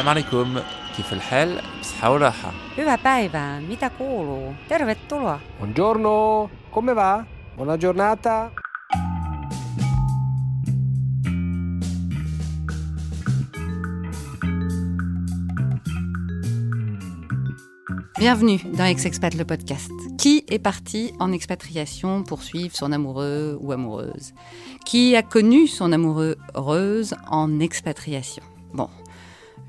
Salam alaikum, كيف الحال؟ بصحة وراحة. Hyvää päivää, mitä kuuluu? Tervetuloa. Buongiorno, come va? Buona giornata. Bienvenue dans Ex-Expat le podcast. Qui est parti en expatriation pour suivre son amoureux ou amoureuse Qui a connu son amoureux heureuse en expatriation Bon,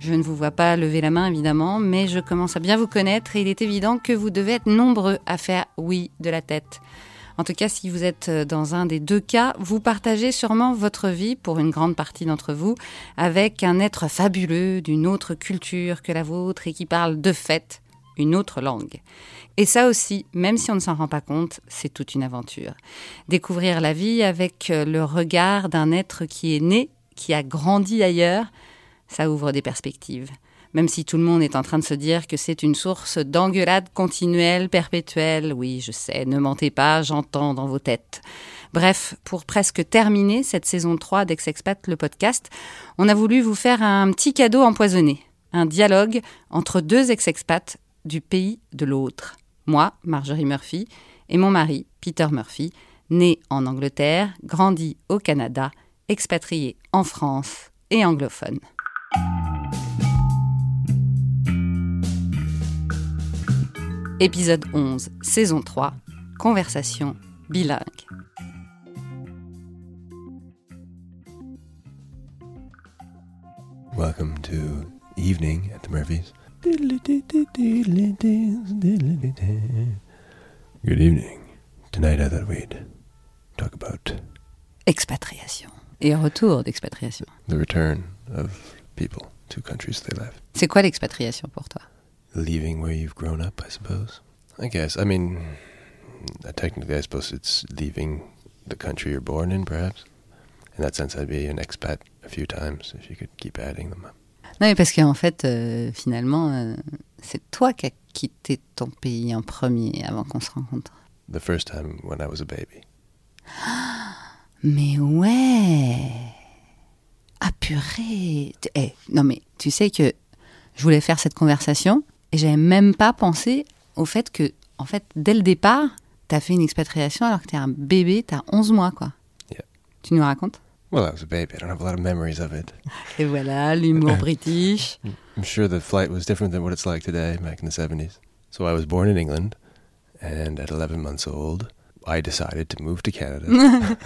je ne vous vois pas lever la main évidemment, mais je commence à bien vous connaître et il est évident que vous devez être nombreux à faire oui de la tête. En tout cas, si vous êtes dans un des deux cas, vous partagez sûrement votre vie, pour une grande partie d'entre vous, avec un être fabuleux d'une autre culture que la vôtre et qui parle de fait une autre langue. Et ça aussi, même si on ne s'en rend pas compte, c'est toute une aventure. Découvrir la vie avec le regard d'un être qui est né, qui a grandi ailleurs, ça ouvre des perspectives. Même si tout le monde est en train de se dire que c'est une source d'engueulade continuelle, perpétuelle, oui, je sais, ne mentez pas, j'entends dans vos têtes. Bref, pour presque terminer cette saison 3 d'Ex-Expat, le podcast, on a voulu vous faire un petit cadeau empoisonné. Un dialogue entre deux ex-expats du pays de l'autre. Moi, Marjorie Murphy, et mon mari, Peter Murphy, né en Angleterre, grandi au Canada, expatrié en France et anglophone. Épisode 11, saison 3, conversation bilingue. Welcome to Evening at the Murphys. Good evening. Tonight I thought we'd talk about Expatriation. Et retour d'expatriation. the return of people to countries they left. C'est quoi l'expatriation pour toi? Leaving where you've grown up, I suppose. I guess. I mean, technically, I suppose it's leaving the country you're born in, perhaps. In that sense, I'd be an expat a few times if you could keep adding them up. Non, mais parce qu'en fait, euh, finalement, euh, c'est toi qui as quitté ton pays en premier avant qu'on se rencontre. The first time when I was a baby. Mais ouais Ah purée Tu- eh, Non mais tu sais que je voulais faire cette conversation et j'avais même pas pensé au fait que, en fait, dès le départ, t'as fait une expatriation alors que t'es un bébé, t'as 11 mois quoi. Yeah. Tu nous racontes? Well, I was a baby. I don't have a lot of memories of it. Et voilà, l'humour british. I'm sure the flight was different than what it's like today back in the 70s. So I was born in England, and at 11 months old, I decided to move to Canada.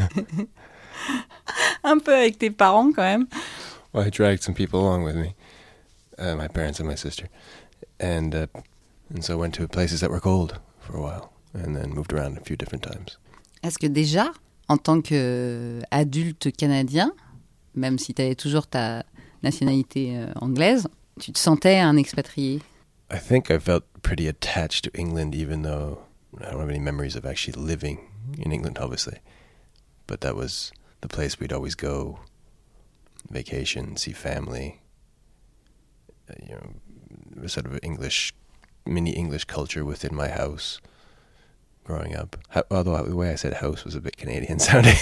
Un peu avec tes parents quand même. well, I dragged some people along with me, uh, my parents and my sister, and uh, and so went to places that were cold for a while, and then moved around a few different times. Est-ce que déjà, en tant qu'adulte canadien, même si tu avais toujours ta nationalité euh, anglaise, tu te sentais un expatrié? I think I felt pretty attached to England, even though I don't have any memories of actually living in England, obviously. But that was the place we'd always go, vacation, see family. Uh, you know, a sort of English, mini English culture within my house. Growing up, Ho- although the way I said house was a bit Canadian sounding.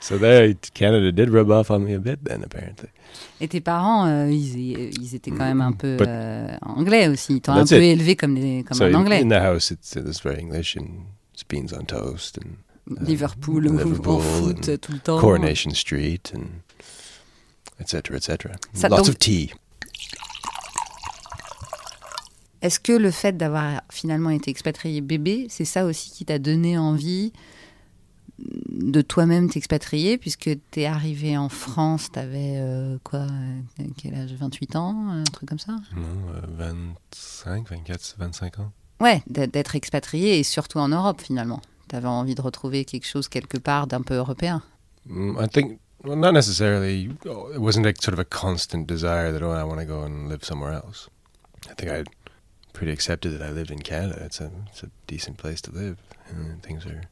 so there, Canada did rub off on me a bit then, apparently. Et tes parents, euh, ils, ils étaient quand même un peu But- euh, anglais aussi. Ils t'ont un peu it. élevé comme, des, comme so un in- in the house, it's, it's very English and it's beans on toast and Liverpool, au- Liverpool au foot and tout le temps. Coronation Street and etc. etc. Ça, Lots donc- of tea. Est-ce que le fait d'avoir finalement été expatrié bébé, c'est ça aussi qui t'a donné envie de toi-même t'expatrier puisque t'es arrivé en France, t'avais euh, quoi, euh, quel âge 28 ans, un truc comme ça? No, uh, 25, 24, 25 ans. Ouais, d'être expatrié et surtout en Europe finalement. T'avais envie de retrouver quelque chose quelque part d'un peu européen. Mm, I think, well, not necessarily. It wasn't like sort of a constant desire that oh, I want to go and live somewhere else. I think I pretty accepted that I lived in Canada. It's a it's a decent place to live, and things are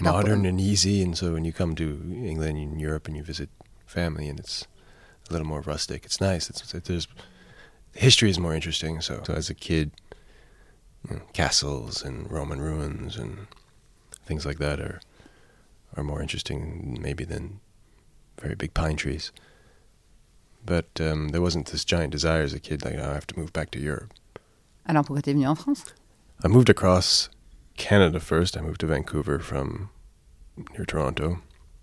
modern and easy. And so when you come to England and Europe and you visit family, and it's a little more rustic, it's nice. It's, it's there's history is more interesting. So, so as a kid, you know, castles and Roman ruins and things like that are are more interesting maybe than very big pine trees. But um, there wasn't this giant desire as a kid, like, oh, I have to move back to Europe. Alors pourquoi t'es venu en France I moved across Canada first. I moved to Vancouver from near Toronto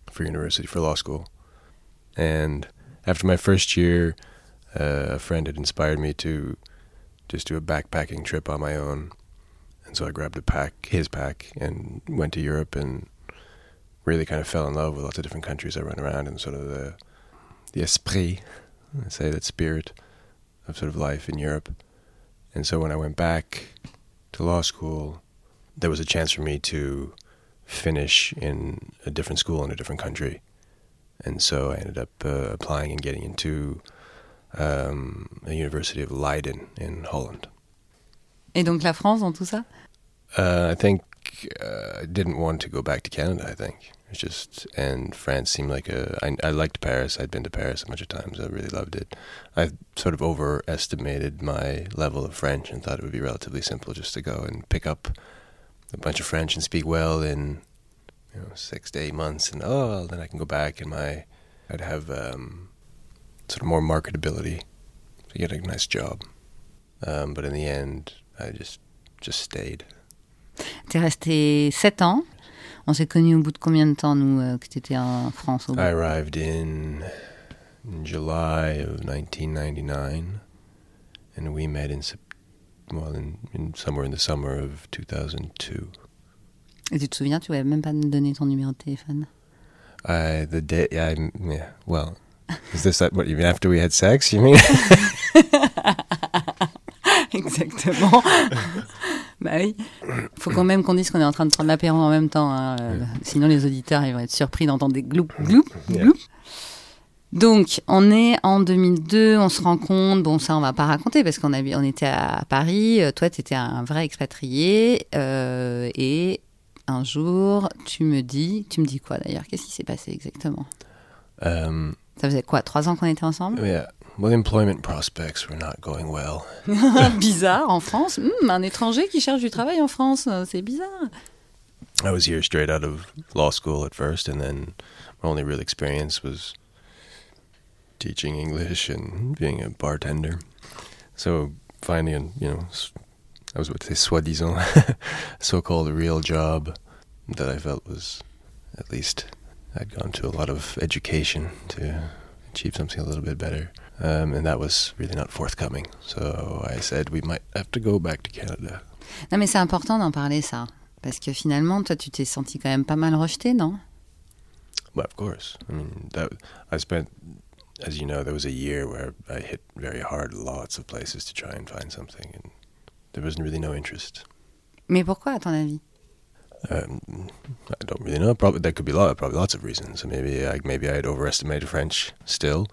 for university, for law school. And after my first year, uh, a friend had inspired me to just do a backpacking trip on my own. And so I grabbed a pack, his pack, and went to Europe and really kind of fell in love with lots of different countries I run around and sort of the the esprit, I say that spirit of sort of life in Europe. And so when I went back to law school, there was a chance for me to finish in a different school in a different country. And so I ended up uh, applying and getting into um, a University of Leiden in Holland. Et donc la France dans tout ça Uh, I think uh, I didn't want to go back to Canada. I think it's just and France seemed like a. I, I liked Paris. I'd been to Paris a bunch of times. I really loved it. I sort of overestimated my level of French and thought it would be relatively simple just to go and pick up a bunch of French and speak well in you know six to eight months, and oh, then I can go back and my I'd have um, sort of more marketability to get a nice job. Um, but in the end, I just just stayed. T'es resté 7 ans. On s'est connus au bout de combien de temps, nous, euh, que t'étais en France au bout? I arrived in, in July of 1999, and we met in well, in, in somewhere in the summer of 2002. Et tu te souviens, tu m'avais même pas donné ton numéro de téléphone? I the day I yeah well, is this what you mean after we had sex? You mean? Exactement. bah oui. Faut quand même qu'on dise qu'on est en train de prendre l'apéro en même temps. hein, euh, Sinon, les auditeurs ils vont être surpris d'entendre des gloup, gloup, gloup. Donc, on est en 2002, on se rend compte, bon, ça, on va pas raconter parce qu'on on était à Paris. euh, Toi, tu étais un vrai expatrié. euh, et un jour, tu me dis, tu me dis quoi d'ailleurs? Qu'est-ce qui s'est passé exactement? Ça faisait quoi Trois ans qu'on était ensemble? yeah. Well, employment prospects were not going well. Bizarre en France. Hmm, un étranger qui cherche du travail en France, euh, c'est bizarre. I was here straight out of law school at first, and then my only real experience was teaching English and being a bartender. So finding, a, you know, I was about to say soi-disant, so-called real job that I felt was at least I'd gone to a lot of education to achieve something a little bit better. Um, and that was really not forthcoming. So I said we might have to go back to Canada. Non, mais c'est important d'en parler, ça. Parce que finalement, toi, tu t'es senti quand même pas mal rejeté, non Well, of course. I mean, that I spent, as you know, there was a year where I hit very hard lots of places to try and find something, and there was really no interest. Mais pourquoi, à ton avis Um, I don't really know. Probably there could be lot, probably lots of reasons. Maybe I maybe I had overestimated French still.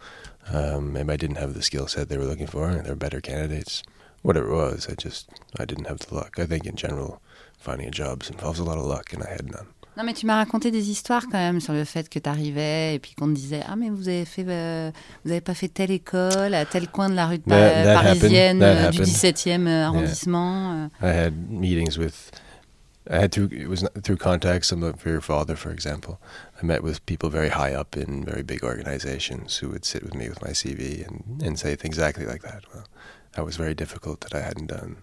Um, maybe I didn't have the skill set they were looking for. and There were better candidates. Whatever it was, I just I didn't have the luck. I think in general, finding a job involves a lot of luck, and I had none. Non, mais tu m'as raconté des histoires quand même sur le fait que tu arrivais et puis qu'on te disait Ah, mais vous avez fait, euh, vous avez pas fait telle école à tel coin de la rue de That- that parisienne happened. That euh, du happened. 17e arrondissement. euh. I had meetings with. I had through it was through contacts. Some of your father, for example, I met with people very high up in very big organizations who would sit with me with my CV and, and say things exactly like that. Well, that was very difficult that I hadn't done.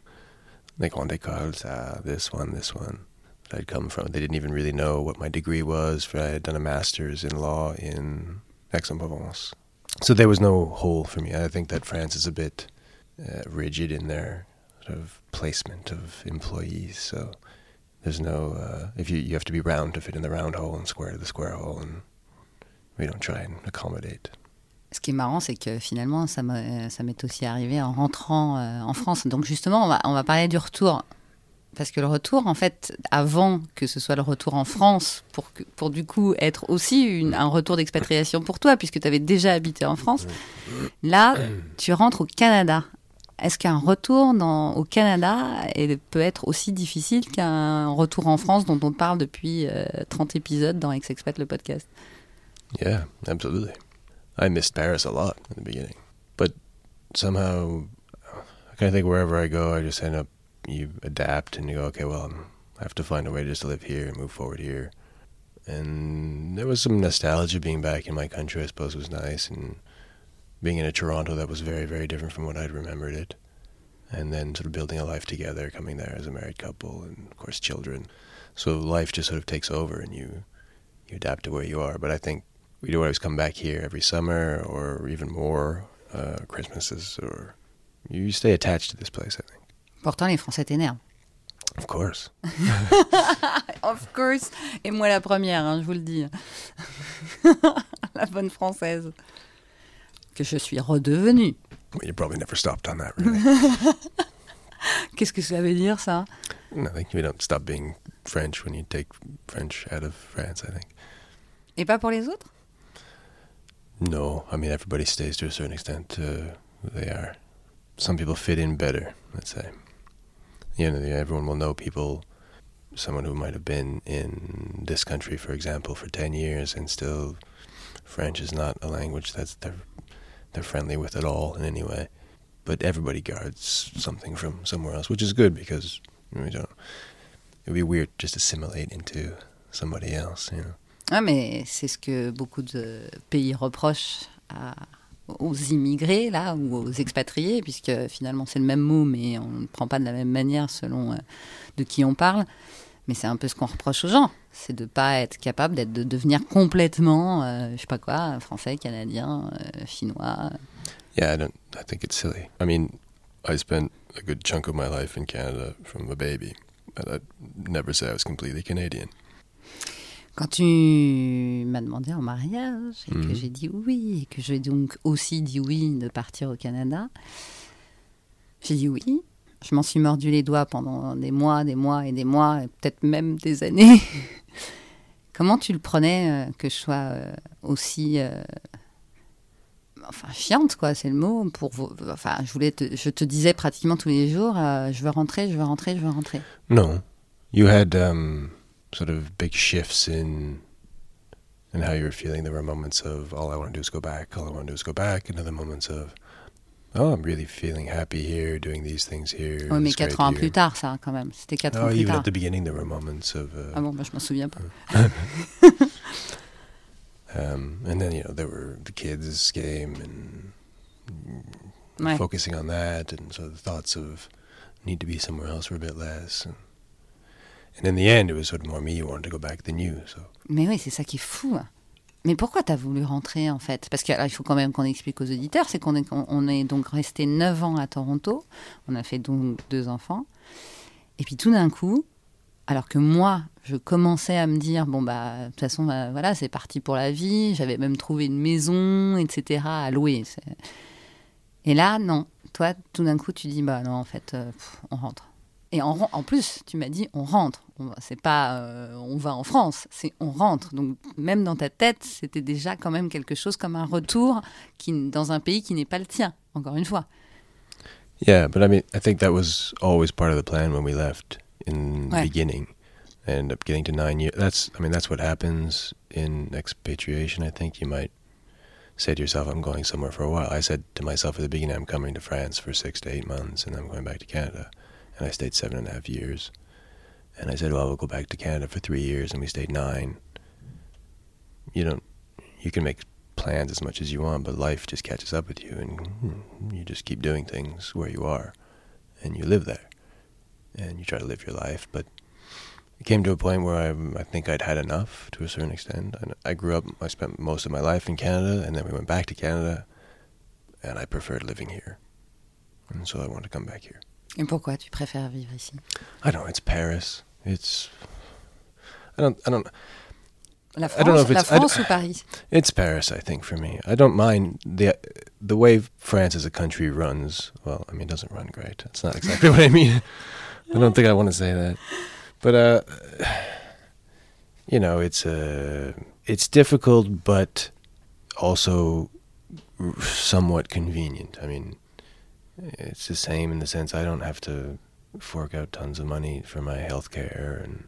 Like on écoles, uh, this one, this one. That I'd come from. They didn't even really know what my degree was. I had done a master's in law in Aix-en-Provence. So there was no hole for me. I think that France is a bit uh, rigid in their sort of placement of employees. So there's no uh, if you you have to be round to fit in the round hole and square to the square hole, and we don't try and accommodate. Ce qui est marrant, c'est que finalement, ça m'est aussi arrivé en rentrant euh, en France. Donc justement, on va, on va parler du retour. Parce que le retour, en fait, avant que ce soit le retour en France, pour, pour du coup être aussi un retour d'expatriation pour toi, puisque tu avais déjà habité en France, là, tu rentres au Canada. Est-ce qu'un retour dans, au Canada est- peut être aussi difficile qu'un retour en France dont on parle depuis euh, 30 épisodes dans Ex-Expat, le podcast? Yeah, absolutely. I missed Paris a lot in the beginning, but somehow I kind of think wherever I go, I just end up you adapt and you go, okay, well, I'm, I have to find a way just to live here and move forward here. And there was some nostalgia being back in my country. I suppose was nice, and being in a Toronto that was very, very different from what I'd remembered it. And then sort of building a life together, coming there as a married couple, and of course children. So life just sort of takes over, and you you adapt to where you are. But I think we'd always come back here every summer, or even more uh, Christmases, or you stay attached to this place. I think. Pourtant, les Français t'énervent. Of course. Of course. Et moi la première, hein, je vous le dis. la bonne française. Que je suis redevenue. Well, you probably never stopped on that, really. Qu'est-ce que ça veut dire ça I think you don't stop being French when you take French out of France. I think. Et pas pour les autres No, I mean everybody stays to a certain extent to who they are. Some people fit in better, let's say. You know, everyone will know people, someone who might have been in this country, for example, for ten years, and still French is not a language that's they're they're friendly with at all in any way. But everybody guards something from somewhere else, which is good because we don't. It would be weird just assimilate into somebody else, you know. Ah, mais c'est ce que beaucoup de pays reprochent à- aux immigrés, là, ou aux expatriés, puisque finalement c'est le même mot, mais on ne prend pas de la même manière selon euh, de qui on parle. Mais c'est un peu ce qu'on reproche aux gens, c'est de pas être capable d'être, de devenir complètement, euh, je sais pas quoi, français, canadien, euh, chinois. Yeah, I don't. I think it's silly. I mean, I spent a good chunk of my life in Canada from a baby, but I'd never say I was completely Canadian. Quand tu m'as demandé en mariage et que Mhm. j'ai dit oui, et que j'ai donc aussi dit oui de partir au Canada, j'ai dit oui. Je m'en suis mordu les doigts pendant des mois, des mois et des mois, et peut-être même des années. Comment tu le prenais euh, que je sois euh, aussi euh, enfin chiante quoi, c'est le mot pour enfin je voulais te- je te disais pratiquement tous les jours je veux rentrer, je veux rentrer, je veux rentrer. No, you had um, sort of big shifts in in how you were feeling. There were moments of all I want to do is go back, all I want to do is go back, and other moments of oh, I'm really feeling happy here, doing these things here. Oui, mais quatre ans here. plus tard ça quand même, c'était quatre Oh, ans plus even tard. at the beginning, there were moments of. Uh, Ah bon, bah, je m'en souviens pas. Um, and then you know there were the kids' game and Ouais. focusing on that, and so the thoughts of need to be somewhere else were a bit less. And, and in the end, it was sort of more me who wanted to go back than you. So Mais oui, c'est ça qui est fou. hein. Mais pourquoi t'as voulu rentrer en fait? Parce qu'il faut quand même qu'on explique aux auditeurs, c'est qu'on est, on- on est donc resté 9 ans à Toronto, on a fait donc deux enfants, et puis tout d'un coup, alors que moi, je commençais à me dire, bon bah, de toute façon, bah, voilà, c'est parti pour la vie, j'avais même trouvé une maison, etc., à louer. Et là, non, toi, tout d'un coup, tu dis, bah non, en fait, euh, on rentre. Et en, en plus, tu m'as dit, on rentre. Va- C'est pas, euh, on va en France, c'est on rentre. Donc même dans ta tête, c'était déjà quand même quelque chose comme un retour qui, dans un pays qui n'est pas le tien. Encore une fois. yeah, but I mean, I think that was always part of the plan when we left in the Ouais. beginning. I ended up getting to nine years. That's, I mean, that's what happens in expatriation. I think you might say to yourself, "I'm going somewhere for a while." I said to myself at the beginning, "I'm coming to France for six to eight months, and I'm going back to Canada." And I stayed seven and a half years. And I said, "Well, we'll go back to Canada for three years," and we stayed nine. You don't. You can make plans as much as you want, but life just catches up with you, and hmm, you just keep doing things where you are, and you live there, and you try to live your life. But it came to a point where I, I think I'd had enough to a certain extent. And I grew up. I spent most of my life in Canada, and then we went back to Canada, and I preferred living here, and so I wanted to come back here. Et pourquoi tu préfères vivre ici I don't know. It's Paris. It's. I don't. I don't. La I don't know if la it's- France ou Paris It's Paris, I think, for me. I don't mind the the way France as a country runs. Well, I mean, it doesn't run great. That's not exactly what I mean. I don't think I want to say that, but uh, you know, it's uh, it's difficult, but also somewhat convenient. I mean, it's the same in the sense I don't have to fork out tons of money for my health care, and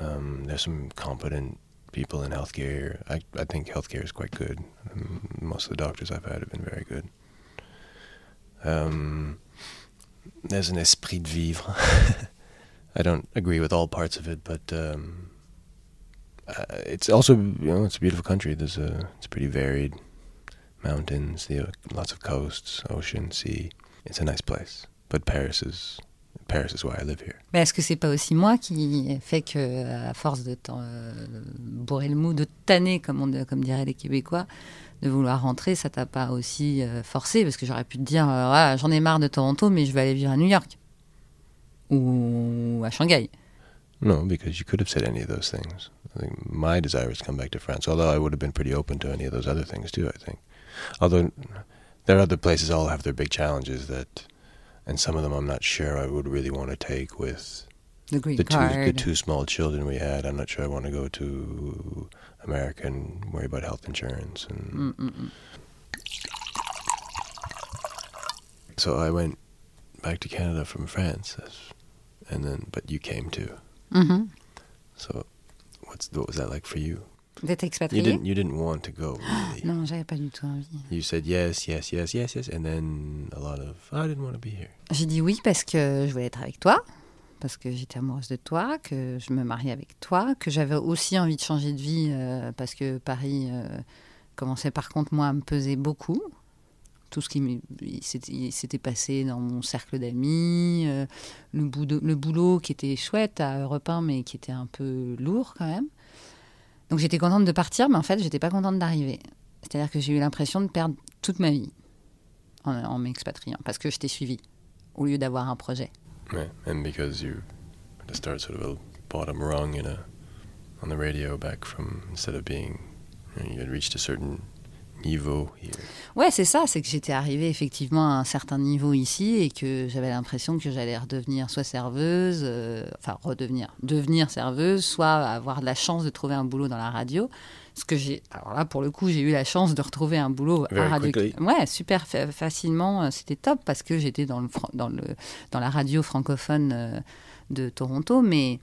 um, there's some competent people in healthcare. I, I think healthcare is quite good. Um, most of the doctors I've had have been very good. Um, there's an esprit de vivre. I don't agree with all parts of it, but um, uh, it's also you know it's a beautiful country. There's a it's pretty varied. Mountains, the, lots of coasts, ocean, sea. It's a nice place. But Paris is Paris is why I live here. Mais est-ce que c'est pas aussi moi qui fait que, à force de euh, bourrer le mou, de tanner, comme, on, comme diraient les Québécois, de vouloir rentrer, ça t'a pas aussi euh, forcé? Parce que j'aurais pu te dire, euh, Voilà, j'en ai marre de Toronto, mais je vais aller vivre à New York. Ou à Shanghai. No, because you could have said any of those things. I think my desire is to come back to France, although I would have been pretty open to any of those other things too, I think. Although there are other places all have their big challenges that, and some of them I'm not sure I would really want to take with The green the two, the two small children we had. I'm not sure I want to go to America and worry about health insurance. And Mm, mm, mm. so I went back to Canada from France, and then, but you came too. Mhm. So what's, what was that like for you? D'être You expatrié didn't you didn't want to go really. Non, j'avais pas du tout envie. You said yes, yes, yes, yes, yes, and then a lot of I didn't want to be here. J'ai dit oui parce que je voulais être avec toi, parce que j'étais amoureuse de toi, que je me mariais avec toi, que j'avais aussi envie de changer de vie euh, parce que Paris euh, commençait par contre moi à me peser beaucoup. Tout ce qui s'était passé dans mon cercle d'amis, euh, le, boulot, le boulot qui était chouette à Europe 1, mais qui était un peu lourd quand même. Donc j'étais contente de partir, mais en fait j'étais pas contente d'arriver. C'est-à-dire que j'ai eu l'impression de perdre toute ma vie en, m'expatriant, parce que je t'ai suivi au lieu d'avoir un projet. Yeah, and because you start sort of a bottom rung radio back from instead of being you, know, you had niveau here. Ouais, c'est ça, c'est que j'étais arrivée effectivement à un certain niveau ici et que j'avais l'impression que j'allais redevenir soit serveuse, euh, enfin redevenir, devenir serveuse, soit avoir de la chance de trouver un boulot dans la radio. Ce que j'ai, alors là pour le coup, j'ai eu la chance de retrouver un boulot à Very radio. quickly. Ouais, super fa- facilement, euh, c'était top parce que j'étais dans le dans le dans la radio francophone euh, de Toronto, mais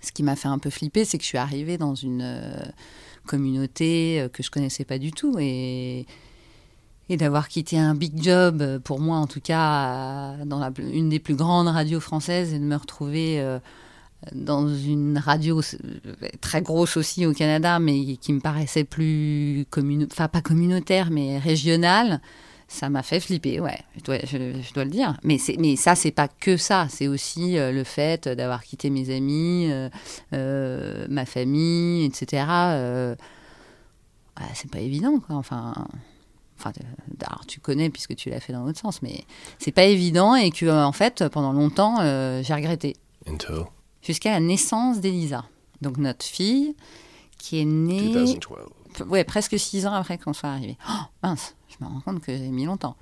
ce qui m'a fait un peu flipper, c'est que je suis arrivée dans une euh, communauté euh, que je connaissais pas du tout. Et et d'avoir quitté un big job, euh, pour moi en tout cas, euh, dans la, une des plus grandes radios françaises et de me retrouver dans une radio très grosse aussi au Canada, mais qui me paraissait plus enfin pas communautaire, mais régionale, ça m'a fait flipper, ouais, je dois, je, je dois le dire. Mais, mais ça, c'est pas que ça, c'est aussi euh, le fait d'avoir quitté mes amis, euh, euh, ma famille, etc. Ouais, c'est pas évident, quoi. Enfin, enfin, alors, tu connais puisque tu l'as fait dans l'autre sens, mais c'est pas évident et que en fait, pendant longtemps, j'ai regretté Until jusqu'à la naissance d'Elisa, donc notre fille qui est née 2012. Ouais, presque six ans après qu'on soit arrivé. Oh, mince, je me rends compte que j'ai mis longtemps.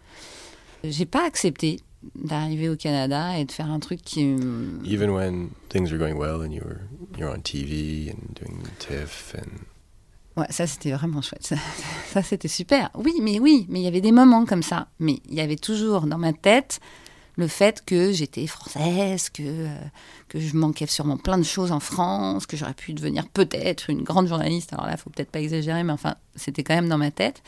J'ai pas accepté d'arriver au Canada et de faire un truc qui. Even when things were going well and you were you're on TV and doing TIFF and Ouais, ça c'était vraiment chouette. Ça, ça, c'était super. Oui, mais oui, mais il y avait des moments comme ça. Mais il y avait toujours dans ma tête le fait que j'étais française, que, euh, que je manquais sûrement plein de choses en France, que j'aurais pu devenir peut-être une grande journaliste. Alors là, faut peut-être pas exagérer, mais enfin, c'était quand même dans ma tête.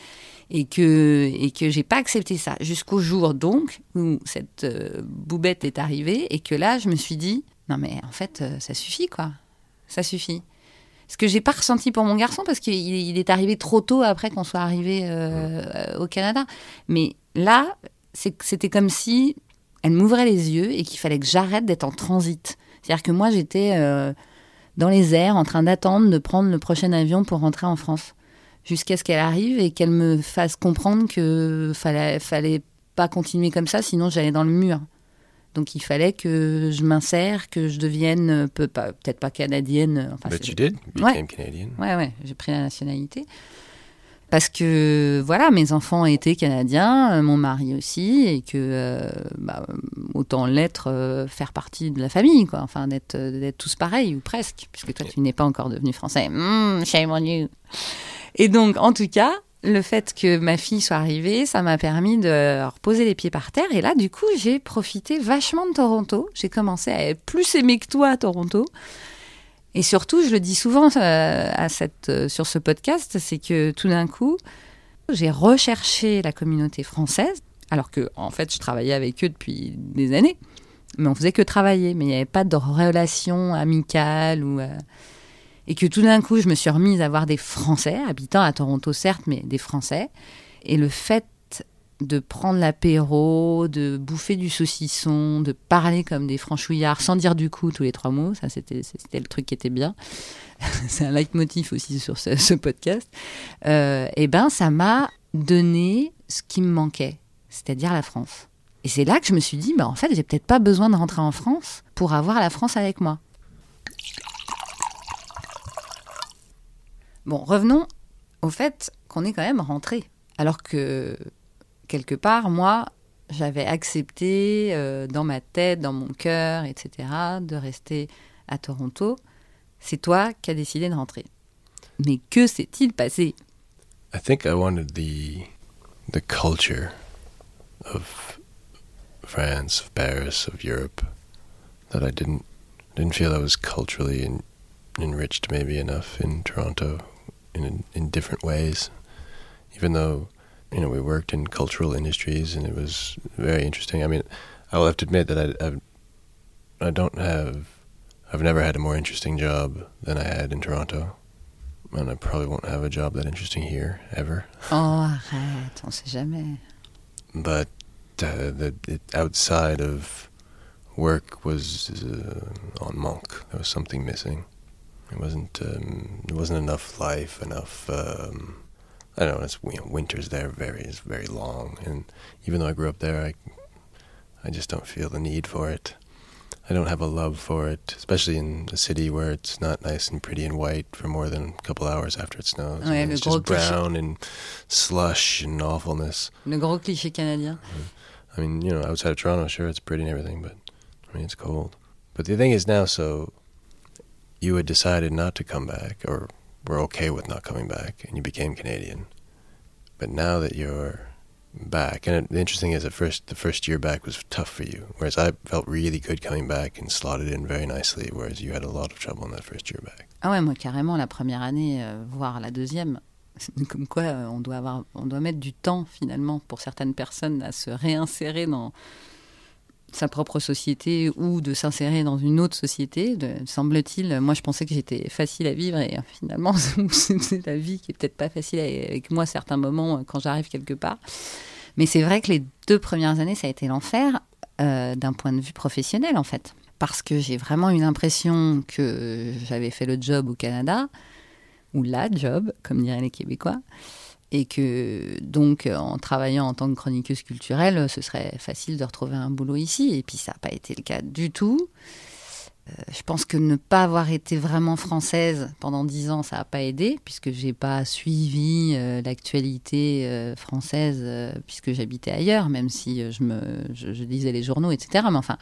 Et que, et que j'ai pas accepté ça jusqu'au jour donc où cette euh, boubette est arrivée et que là, je me suis dit, non mais en fait, euh, ça suffit quoi. Ça suffit. Ce que j'ai pas ressenti pour mon garçon parce qu'il il est arrivé trop tôt après qu'on soit arrivé euh, au Canada. Mais là, c'était comme si elle m'ouvrait les yeux et qu'il fallait que j'arrête d'être en transit. C'est-à-dire que moi, j'étais euh, dans les airs en train d'attendre de prendre le prochain avion pour rentrer en France. Jusqu'à ce qu'elle arrive et qu'elle me fasse comprendre que fallait, fallait pas continuer comme ça, sinon j'allais dans le mur. Donc il fallait que je m'insère, que je devienne euh, pas- peut-être pas canadienne. euh, Enfin, but c'est- you did Ouais. became Canadian. Ouais, ouais, j'ai pris la nationalité. Parce que, voilà, mes enfants étaient canadiens, euh, mon mari aussi, et que, euh, bah, autant l'être, euh, faire partie de la famille, quoi. Enfin, d'être d'être tous pareils, ou presque, puisque toi, tu n'es pas encore devenu français. Mmh, shame on you. Et donc, en tout cas, le fait que ma fille soit arrivée, ça m'a permis de reposer les pieds par terre. Et là, du coup, j'ai profité vachement de Toronto. J'ai commencé à plus aimer que toi à Toronto. Et surtout, je le dis souvent euh, euh, sur ce podcast, c'est que tout d'un coup, j'ai recherché la communauté française, alors que en fait, je travaillais avec eux depuis des années, mais on faisait que travailler, mais il n'y avait pas de relation amicale euh, et que tout d'un coup, je me suis remise à voir des Français habitant à Toronto, certes, mais des Français. Et le fait de prendre l'apéro, de bouffer du saucisson, de parler comme des franchouillards sans dire du coup tous les trois mots, ça c'était le truc qui était bien. C'est un leitmotiv aussi sur ce, podcast. Euh, et ben ça m'a donné ce qui me manquait, c'est-à-dire la France. Et c'est là que je me suis dit, bah en fait j'ai peut-être pas besoin de rentrer en France pour avoir la France avec moi. Bon, revenons au fait qu'on est quand même rentré. Alors que, quelque part, moi, j'avais accepté euh, dans ma tête, dans mon cœur, etc., de rester à Toronto. C'est toi qui as décidé de rentrer. Mais que s'est-il passé? I think I wanted the the culture of France, of Paris, of Europe that I didn't didn't feel I was culturally en- enriched maybe enough in Toronto in in different ways. Even though you know we worked in cultural industries and it was very interesting. I mean, I will have to admit that I I've, I don't have I've never had a more interesting job than I had in Toronto. And I probably won't have a job that interesting here ever. Oh, arrête, on sait jamais. but uh, the it, outside of work was uh, on monk. There was something missing. It wasn't. Um, there wasn't enough life. Enough. Um, I don't know. It's you know, winters there very is very long, and even though I grew up there, I I just don't feel the need for it. I don't have a love for it, especially in a city where it's not nice and pretty and white for more than a couple hours after it snows. Oh, ouais, and it's just cliché. brown and slush and awfulness. Le gros cliché canadien. Mm-hmm. I mean, you know, outside of Toronto, sure, it's pretty and everything, but I mean, it's cold. But the thing is now, so you had decided not to come back, or were okay with not coming back, and you became Canadian. But now that you're back, and it, the interesting is, at first, the first year back was tough for you, whereas I felt really good coming back and slotted in very nicely, whereas you had a lot of trouble in that first year back. Ah ouais, moi carrément la première année, euh, voire la deuxième. Comme quoi, euh, on doit avoir, on doit mettre du temps finalement pour certaines personnes à se réinsérer dans sa propre société ou de s'insérer dans une autre société. Semble-t-il, moi je pensais que j'étais facile à vivre et euh, finalement c'est la vie qui est peut-être pas facile avec moi à certains moments euh, quand j'arrive quelque part. Mais c'est vrai que les deux premières années ça a été l'enfer euh, d'un point de vue professionnel en fait. Parce que j'ai vraiment eu l'impression que j'avais fait le job au Canada, ou la job, comme diraient les Québécois, et que donc en travaillant en tant que chroniqueuse culturelle, ce serait facile de retrouver un boulot ici. Et puis ça n'a pas été le cas du tout. Euh, je pense que ne pas avoir été vraiment française pendant dix ans, ça n'a pas aidé, puisque j'ai pas suivi euh, l'actualité euh, française, puisque j'habitais ailleurs, même si je, je lisais les journaux, etc. Mais enfin,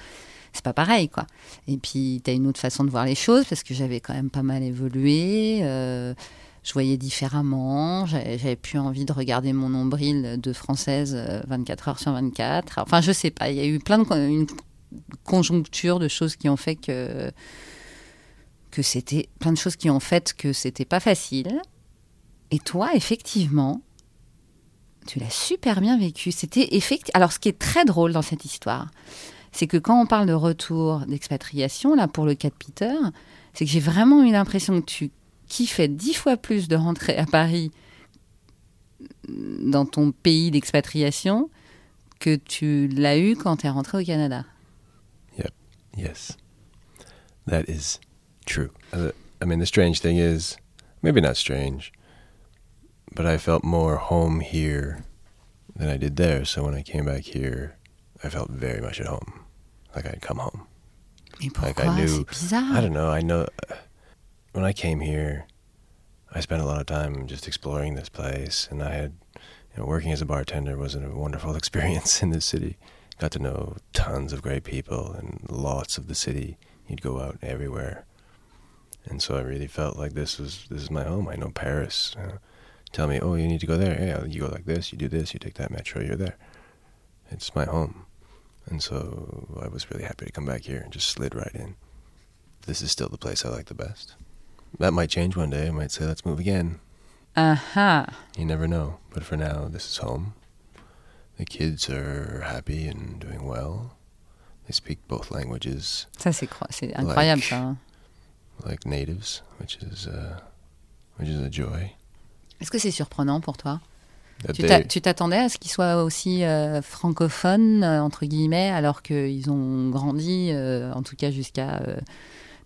c'est pas pareil, quoi. Et puis, tu as une autre façon de voir les choses, parce que j'avais quand même pas mal évolué. Euh, je voyais différemment. J'avais plus envie de regarder mon nombril de française euh, 24 heures sur 24. Enfin, je sais pas. Il y a eu plein de une conjoncture de choses qui ont fait que que c'était plein de choses qui ont fait que c'était pas facile. Et toi, effectivement, tu l'as super bien vécu. C'était effectivement. Alors, ce qui est très drôle dans cette histoire, c'est que quand on parle de retour d'expatriation, là, pour le cas de Peter, c'est que j'ai vraiment eu l'impression que tu kiffais dix fois plus de rentrer à Paris dans ton pays d'expatriation que tu l'as eu quand tu es rentré au Canada? Yes, that is true. Uh, I mean, the strange thing is, maybe not strange, but I felt more home here than I did there. So when I came back here, I felt very much at home, like I'd come home. Mais Like I pourquoi? knew- C'est bizarre. I don't know. I know uh, when I came here, I spent a lot of time just exploring this place, and I had, you know, working as a bartender was a wonderful experience in this city. Got to know tons of great people and lots of the city. You'd go out everywhere, and so I really felt like this was this is my home. I know Paris. Uh, tell me, oh, you need to go there. Yeah, you go like this. You do this. You take that metro. You're there. It's my home, and so I was really happy to come back here and just slid right in this is still the place I like the best. That might change one day. I might say, let's move again. Ah ah. You never know. But for now, this is home. The kids are happy and doing well. They speak both languages Ça, c'est cro- c'est incroyable, Like- ça. hein. like natives, which is uh, which is a joy. Est-ce que c'est surprenant pour toi? Tu they- t'a- tu t'attendais à ce qu'ils soient aussi euh, francophones, euh, entre guillemets, alors qu'ils ont grandi, euh, en tout cas jusqu'à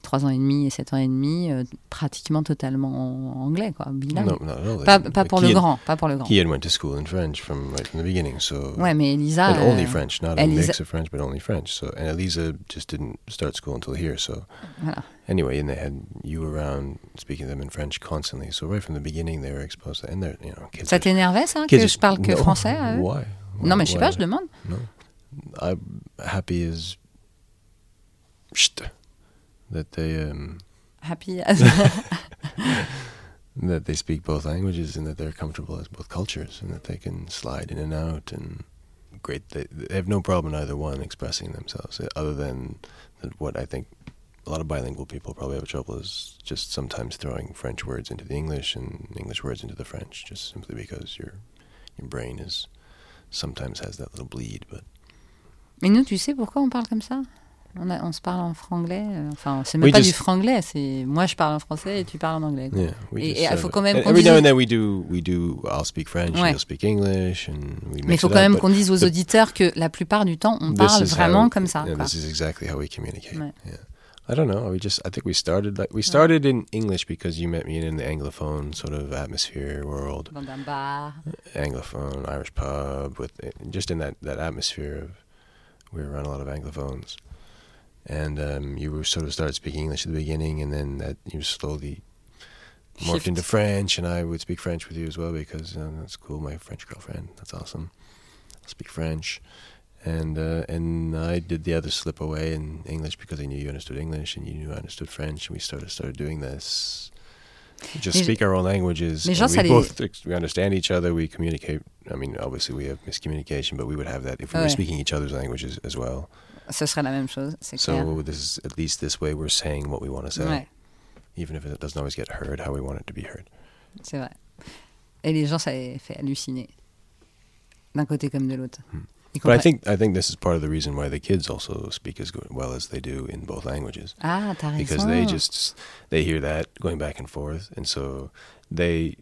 3 ans et demi et 7 ans et demi, euh, pratiquement totalement en anglais, quoi, bilingue. no, all. They Pas, pas pour le had- grand, pas pour le grand. He had went to school in French from right from the beginning, so Ouais, mais Elisa. and only euh, French, not a Elisa- mix of French, but only French. So and Elisa just didn't start school until here. So Voilà. anyway, and they had you around speaking to them in French constantly. So right from the beginning, they were exposed to, and they're you know kids. Ça t'énervait, ça, que je parle que No. français à eux Why? Non, mais je sais Why- pas, why- je demande. No, I'm happy as Psst. That they um, Happy as. that they speak both languages and that they're comfortable as both cultures and that they can slide in and out and great. They, they have no problem in either one expressing themselves. uh, Other than that, what I think a lot of bilingual people probably have trouble is just sometimes throwing French words into the English and English words into the French, just simply because your your brain is sometimes has that little bleed. But Mais nous, tu sais pourquoi on parle comme ça on, a- on se parle en franglais. euh, Enfin, c'est même We pas just- du franglais, c'est moi je parle en français et tu parles en anglais. quoi. yeah, we Et- il faut of- quand même qu'on every dise- now and then we do we do. I'll speak French, Ouais. and you'll speak English, and we mix Mais il faut it quand up, même qu'on dise aux auditeurs que la plupart du temps, on This parle is vraiment comme ça. Yeah, this is exactly how we communicate. Ouais. Yeah. I don't know. We just I think we started like we started in English because you met me in the anglophone sort of atmosphere world, anglophone Irish pub with just in that that atmosphere of we were around a lot of anglophones, and um, you were sort of started speaking English at the beginning, and then that you slowly morphed Shift. into French, and I would speak French with you as well because that's cool. My French girlfriend, that's awesome. I speak French, and uh, and I did the other slip away in English because I knew you understood English and you knew I understood French, and we started started doing this. We just Les- speak our own languages. we les- both we understand each other. We communicate. I mean, obviously we have miscommunication, but we would have that if we were speaking each other's languages as well. Ce serait la même chose, c'est clair. So this is at least this way we're saying what we want to say, Ouais, even if it doesn't always get heard how we want it to be heard. c'est vrai. Et les gens, ça les fait halluciner. D'un côté comme de l'autre. Hmm. But I think I think this is part of the reason why the kids also speak as good, well as they do in both languages. Ah, t'as because they just they hear that going back and forth, and so they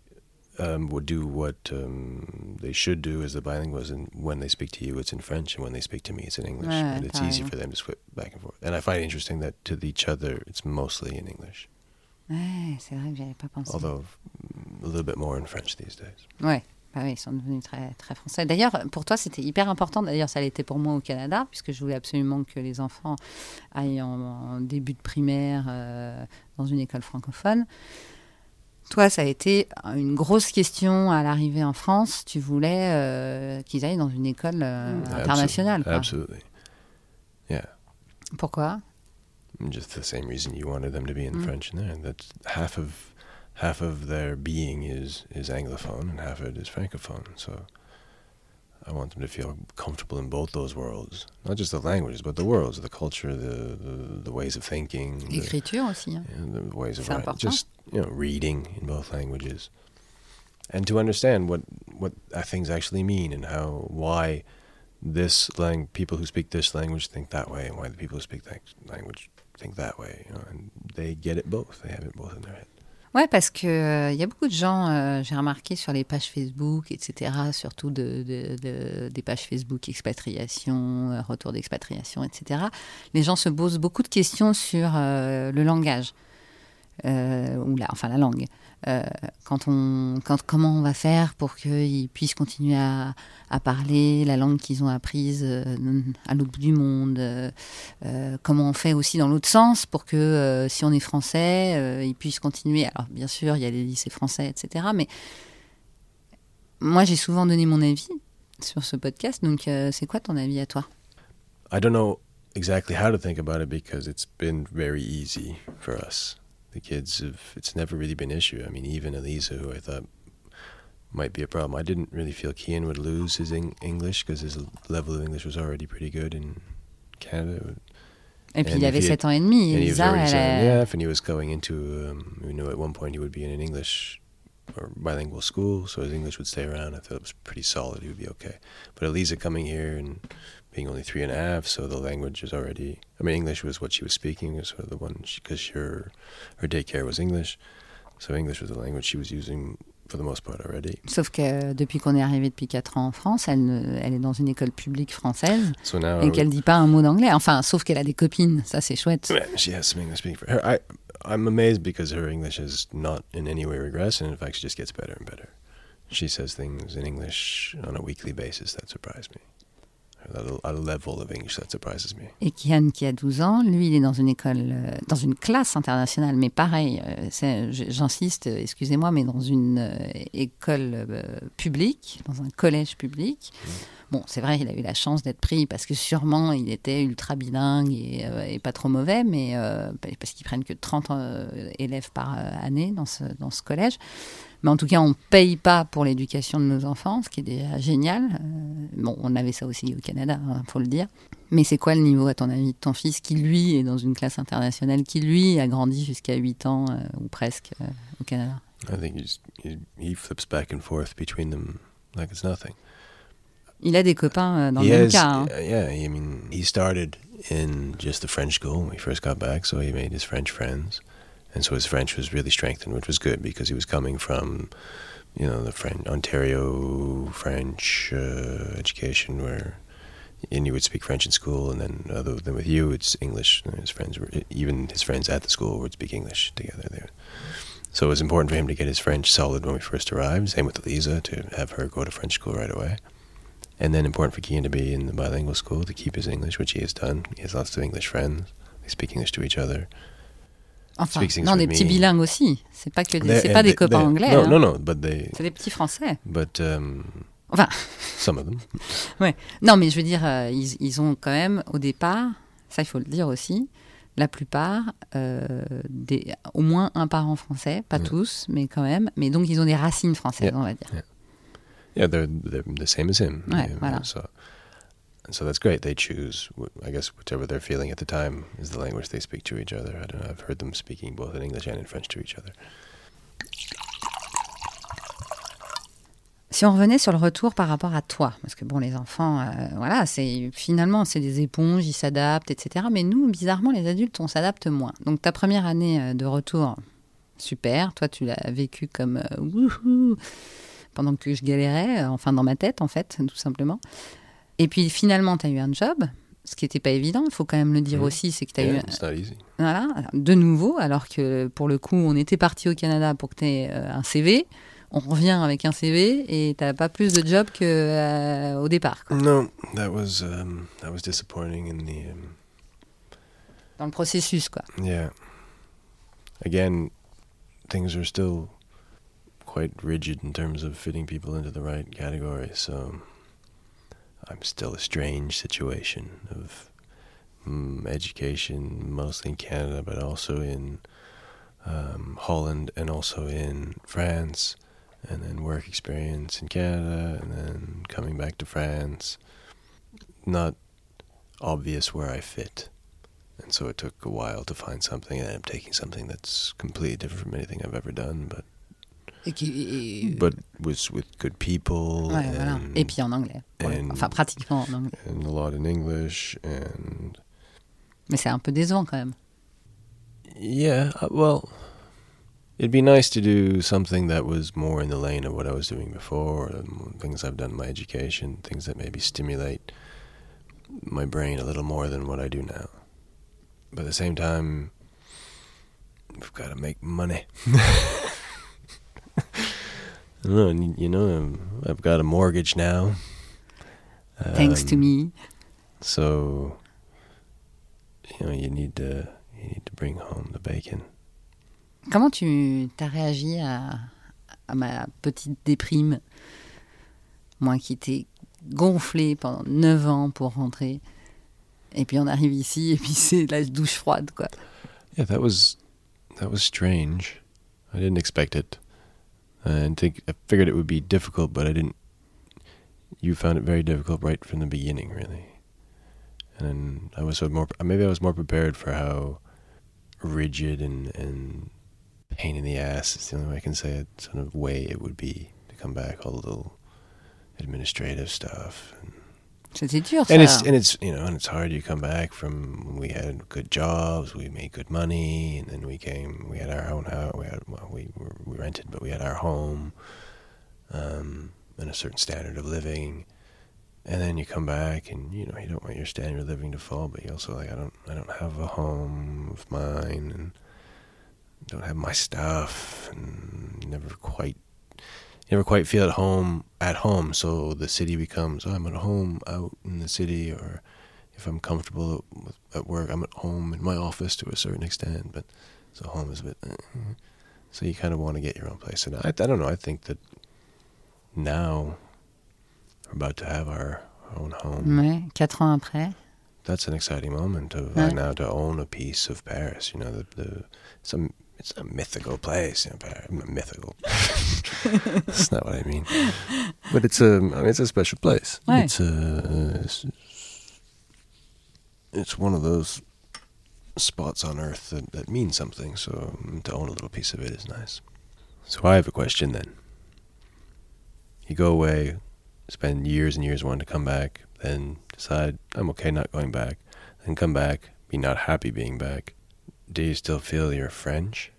um, would do what um, they should do as the bilinguals. And when they speak to you, it's in French, and when they speak to me, it's in English. Ouais, and it's t'as easy for them to switch back and forth. And I find it interesting that to each other, it's mostly in English, Ouais, c'est vrai que j'avais pas pensé. although a little bit more in French these days. Ouais, bah oui, ils sont devenus très, très français. D'ailleurs, pour toi, c'était hyper important. D'ailleurs, ça l'était pour moi au Canada, puisque je voulais absolument que les enfants aillent en, en début de primaire euh, dans une école francophone. Toi, ça a été une grosse question à l'arrivée en France. Tu voulais euh, qu'ils aillent dans une école euh, Absol- internationale. quoi. Absolutely. Yeah. Pourquoi? Just the same reason you wanted them to be in Mm. French in there. That half of half of their being is is anglophone and half of it is francophone. So I want them to feel comfortable in both those worlds, not just the languages, but the worlds, the culture, the the, the ways of thinking, the, L'écriture aussi. hein. yeah, the ways of writing, just you know reading in both languages, and to understand what what things actually mean and how why this lang people who speak this language think that way and why the people who speak that language think that way. You know, and they get it both. They have it both in their head. Ouais, parce que euh, il y a beaucoup de gens, euh, j'ai remarqué sur les pages Facebook, etc., surtout de, de- de- des pages Facebook expatriation, euh, retour d'expatriation, etc. Les gens se posent beaucoup de questions sur euh, le langage, euh, ou la, enfin la langue. Euh, quand on, quand, comment on va faire pour qu'ils puissent continuer à, parler la langue qu'ils ont apprise euh, à l'autre bout du monde Comment on fait aussi dans l'autre sens pour que si on est français, ils puissent continuer Alors bien sûr, il y a les lycées français, etc. Mais moi, j'ai souvent donné mon avis sur ce podcast. Donc, c'est quoi ton avis à toi? I don't know exactly how to think about it because it's been very easy for us. The kids have, it's never really been an issue. I mean, even Elisa, who I thought might be a problem, I didn't really feel Kian would lose his Eng- English because his level of English was already pretty good in Canada. Et puis, And il avait he had- 7 ans et demi. And Et was Lisa, elle seven a- and a half, and he was going into, um, we knew at one point he would be in an English or bilingual school, so his English would stay around. I thought it was pretty solid. He would be okay. But Elisa coming here and being only three and a half, so the language is already. I mean, English was what she was speaking, was sort of the one because her her daycare was English, so English was the language she was using for the most part already. Sauf que euh, depuis qu'on est arrivé depuis 4 ans en France, elle, ne- elle est dans une école publique française So now et qu'elle dit pas un mot d'anglais. Enfin, sauf qu'elle a des copines, ça c'est chouette. she has some English speaking for her. I, I'm amazed because her English is not in any way regress, and in fact, she just gets better and better. She says things in English on a weekly basis that surprise me. A, level of English that surprises me. Et Kian, qui a 12 ans, lui, il est dans une école, euh, dans une classe internationale, mais pareil, euh, j'insiste, euh, excusez-moi, mais dans une euh, école publique, dans un collège public. Bon, c'est vrai, il a eu la chance d'être pris parce que sûrement il était ultra bilingue et, euh, pas trop mauvais, mais euh, parce qu'ils prennent que 30 euh, élèves par année dans ce, dans ce collège. Mais en tout cas, on ne paye pas pour l'éducation de nos enfants, ce qui est déjà génial. Bon, on avait ça aussi au Canada, il faut le dire. Mais c'est quoi le niveau, à ton avis, de ton fils qui, lui, est dans une classe internationale, qui, lui, a grandi jusqu'à 8 ans, ou presque, au Canada? I think he, he flips back and forth between them like it's nothing. Il a des copains euh, dans he le même has, cas. hein. uh, yeah. I mean, he started in just the French school when he first got back, so he made his French friends, and so his French was really strengthened, which was good because he was coming from, you know, the French Ontario French uh, education where. And you would speak French in school, and then other than with you, it's English. And his friends, were, even his friends at the school, would speak English together. There, so it was important for him to get his French solid when we first arrived. Same with Elisa to have her go to French school right away. And then important for Kian to be in the bilingual school to keep his English, which he has done. He has lots of English friends. They speak English to each other. Enfin, non, des petits me. bilingues aussi. C'est pas que des, c'est pas des they- copains they- anglais. No, hein. no, no. But they, C'est des petits français. but um, Enfin, some of them. non, mais je veux dire, euh, ils, ils ont quand même, au départ, ça il faut le dire aussi, la plupart, euh, des, au moins un parent français, pas Ouais. tous, mais quand même. Mais donc ils ont des racines françaises, Yeah. on va dire. Yeah, they're they're the same as him. Ouais, Yeah, voilà. So, and so that's great. They choose, I guess, whichever they're feeling at the time is the language they speak to each other. I don't know. I've heard them speaking both in English and in French to each other. Si on revenait sur le retour par rapport à toi, parce que bon, les enfants, euh, voilà, c'est finalement c'est des éponges, ils s'adaptent, etc. Mais nous, bizarrement, les adultes, on s'adapte moins. Donc ta première année euh, de retour, super. Toi, tu l'as vécu comme euh, wouhou, pendant que je galérais, euh, enfin dans ma tête, en fait, tout simplement. Et puis finalement, tu as eu un job, ce qui n'était pas évident. Il faut quand même le dire aussi, c'est que tu as Yeah, eu voilà, de nouveau, alors que pour le coup, on était parti au Canada pour que tu aies un CV. On revient avec un CV et t'as pas plus de job que euh, au départ. quoi. No, that was um, that was disappointing in the um, Dans le processus, quoi. Yeah. Again, things are still quite rigid in terms of fitting people into the right category, so I'm still a strange situation of mm, education, mostly in Canada, but also in um, Holland and also in France, and then work experience in Canada, and then coming back to France. Not obvious where I fit. And so it took a while to find something, and I'm taking something that's completely different from anything I've ever done, but Et, qui- et- but was with good people ouais, voilà. and, Et puis en anglais. pour le coup. and- Enfin, pratiquement en anglais. and a lot in English and Mais c'est un peu décevant quand même. yeah, uh, well, it'd be nice to do something that was more in the lane of what I was doing before, um, things I've done in my education, things that maybe stimulate my brain a little more than what I do now. But at the same time, we've got to make money. I don't know, and, you know, um, I've got a mortgage now. Thanks to Um, me. So, you know, you need to you need to bring home the bacon. Comment tu as réagi à, à ma petite déprime? Moi qui t'ai gonflé pendant 9 ans pour rentrer. Et puis on arrive ici et puis c'est la douche froide, quoi. Yeah, that was that was strange. I didn't expect it. Uh, I didn't think I figured it would be difficult, but I didn't. You found it very difficult right from the beginning, really. And I was more maybe I was more prepared for how rigid and and pain in the ass is the only way I can say it. Sort of way it would be to come back, all the little administrative stuff and C'était dur, ça. and it's and it's you know and it's hard. You come back from we had good jobs, we made good money, and then we came. We had our own house. We had well, we were, we rented, but we had our home, um, and a certain standard of living. And then you come back, and you know you don't want your standard of living to fall, but you also like I don't I don't have a home of mine, and don't have my stuff, and never quite never quite feel at home at home. So the city becomes oh, I'm at home out in the city, or if I'm comfortable with, at work, I'm at home in my office to a certain extent. But so home is a bit. uh, So you kind of want to get your own place, and I, I don't know. I think that now we're about to have our own home. Ouais, quatre ans après. That's an exciting moment of now to own a piece of Paris. You know, the, the a it's a mythical place. Mythical. That's not what I mean. But it's a I mean, it's a special place. Ouais. It's a it's, it's one of those spots on Earth that, that means something. So um, to own a little piece of it is nice. So I have a question then. You go away, spend years and years wanting to come back, then decide I'm okay not going back, then come back, be not happy being back. Do you still feel you're French?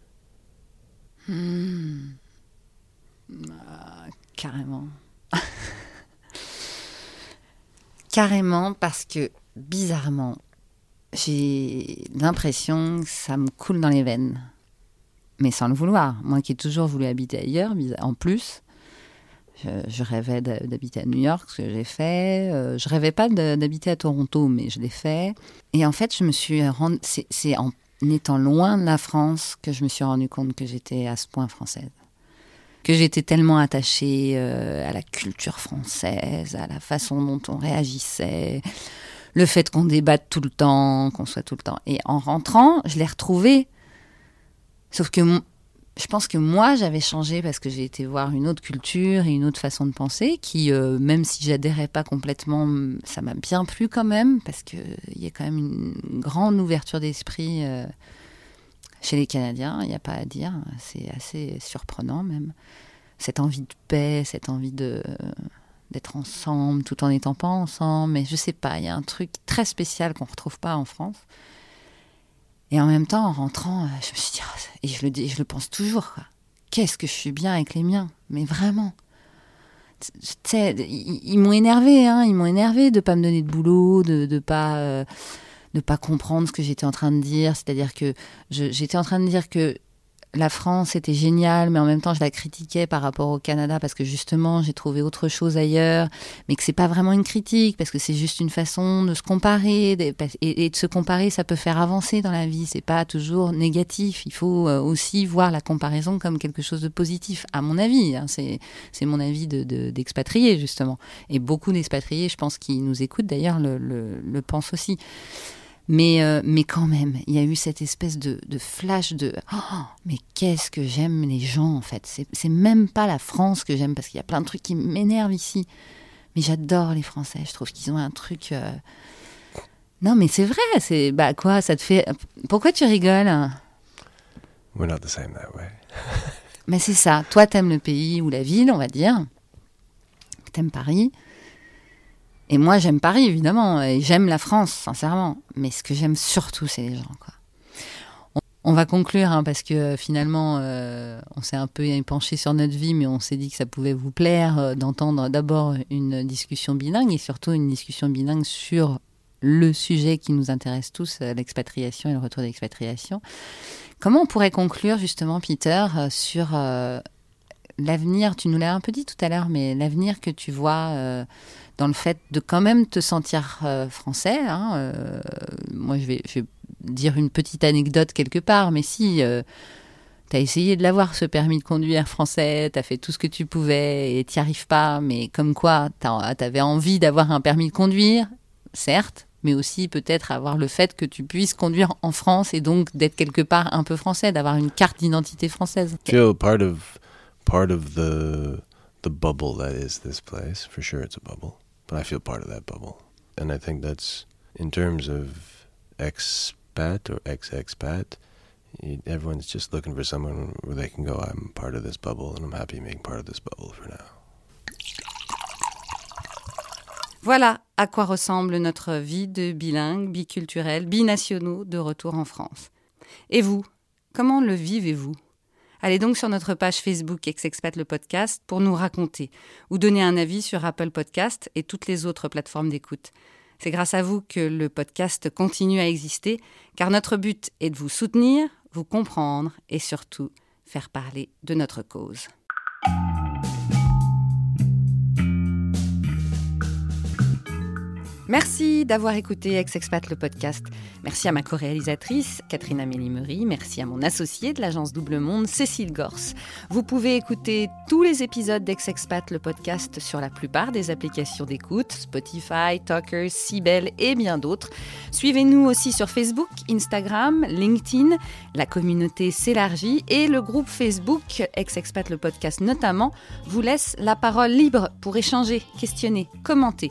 Hmm. Ah, carrément. carrément parce que bizarrement, j'ai l'impression que ça me coule dans les veines. Mais sans le vouloir. Moi qui ai toujours voulu habiter ailleurs, en plus, je, rêvais d'habiter à New York, ce que j'ai fait. Euh, je rêvais pas d'habiter à Toronto, mais je l'ai fait. Et en fait, je me suis rendu. Étant loin de la France que je me suis rendu compte que j'étais à ce point française. Que j'étais tellement attachée euh, à la culture française, à la façon dont on réagissait, le fait qu'on débatte tout le temps, qu'on soit tout le temps. Et en rentrant, je l'ai retrouvé. Sauf que je pense que moi, j'avais changé parce que j'ai été voir une autre culture et une autre façon de penser qui, euh, même si j'adhérais pas complètement, ça m'a bien plu quand même parce qu'il y a quand même une grande ouverture d'esprit euh, chez les Canadiens, il n'y a pas à dire. C'est assez surprenant même. Cette envie de paix, cette envie d'être ensemble tout en n'étant pas ensemble. Mais je sais pas, il y a un truc très spécial qu'on retrouve pas en France. Et en même temps, en rentrant, euh, je me suis dit, Ah, et je le, pense toujours, qu'est-ce que je suis bien avec les miens, mais vraiment. Ils, m'ont énervé, hein, ils m'ont énervé de pas me donner de boulot, de de pas euh, pas comprendre ce que j'étais en train de dire. C'est-à-dire que j'étais en train de dire que la France était géniale, mais en même temps je la critiquais par rapport au Canada parce que justement j'ai trouvé autre chose ailleurs, mais que c'est pas vraiment une critique parce que c'est juste une façon de se comparer et, de se comparer, ça peut faire avancer dans la vie. C'est pas toujours négatif. Il faut euh, aussi voir la comparaison comme quelque chose de positif, à mon avis. hein. C'est c'est mon avis de- de- d'expatrié justement. Et beaucoup d'expatriés, je pense, qui nous écoutent d'ailleurs le, le, le pensent aussi. Mais, euh, mais quand même, il y a eu cette espèce de, de flash de oh, mais qu'est-ce que j'aime les gens en fait. C'est c'est même pas la France que j'aime parce qu'il y a plein de trucs qui m'énervent ici. Mais j'adore les Français. Je trouve qu'ils ont un truc. euh, Non, mais c'est vrai. C'est bah quoi Ça te fait. Pourquoi tu rigoles? We're not the same that way. Mais c'est ça. Toi, t'aimes le pays ou la ville, on va dire. T'aimes Paris. Et moi, j'aime Paris, évidemment. Et j'aime la France, sincèrement. Mais ce que j'aime surtout, c'est les gens. On, va conclure, hein, parce que euh, finalement, euh, on s'est un peu penché sur notre vie, mais on s'est dit que ça pouvait vous plaire euh, d'entendre d'abord une discussion bilingue et surtout une discussion bilingue sur le sujet qui nous intéresse tous, l'expatriation et le retour d'expatriation. Comment on pourrait conclure justement, Peter, sur l'avenir? Tu nous l'as un peu dit tout à l'heure, mais l'avenir que tu vois dans le fait de quand même te sentir euh, français. hein, euh, moi, je vais, dire une petite anecdote quelque part, mais si tu as essayé de l'avoir, ce permis de conduire français, tu as fait tout ce que tu pouvais et tu arrives pas, mais comme quoi tu avais envie d'avoir un permis de conduire, certes, mais aussi peut-être avoir le fait que tu puisses conduire en France et donc d'être quelque part un peu français, d'avoir une carte d'identité française. feel part of part of the the bubble that is this place. For sure, it's a bubble, but I feel part of that bubble, and I think that's in terms of expat or ex-expat. y- Everyone's just looking for someone where they can go. I'm part of this bubble, and I'm happy being part of this bubble for now. Voilà à quoi ressemble notre vie de bilingue, biculturel, binationaux de retour en France. Et vous, comment le vivez-vous? Allez donc sur notre page Facebook Ex-Expat le podcast pour nous raconter ou donner un avis sur Apple Podcast et toutes les autres plateformes d'écoute. C'est grâce à vous que le podcast continue à exister, car notre but est de vous soutenir, vous comprendre et surtout faire parler de notre cause. Merci d'avoir écouté Ex-Expat le podcast. Merci à ma co-réalisatrice, Catherine Amélie Merci à mon associé de l'agence Double Monde, Cécile Gors. Vous pouvez écouter tous les épisodes d'Ex-Expat le podcast sur la plupart des applications d'écoute, Spotify, Talkers, Sibel et bien d'autres. Suivez-nous aussi sur Facebook, Instagram, LinkedIn. La communauté s'élargit et le groupe Facebook, Ex-Expat le podcast notamment, vous laisse la parole libre pour échanger, questionner, commenter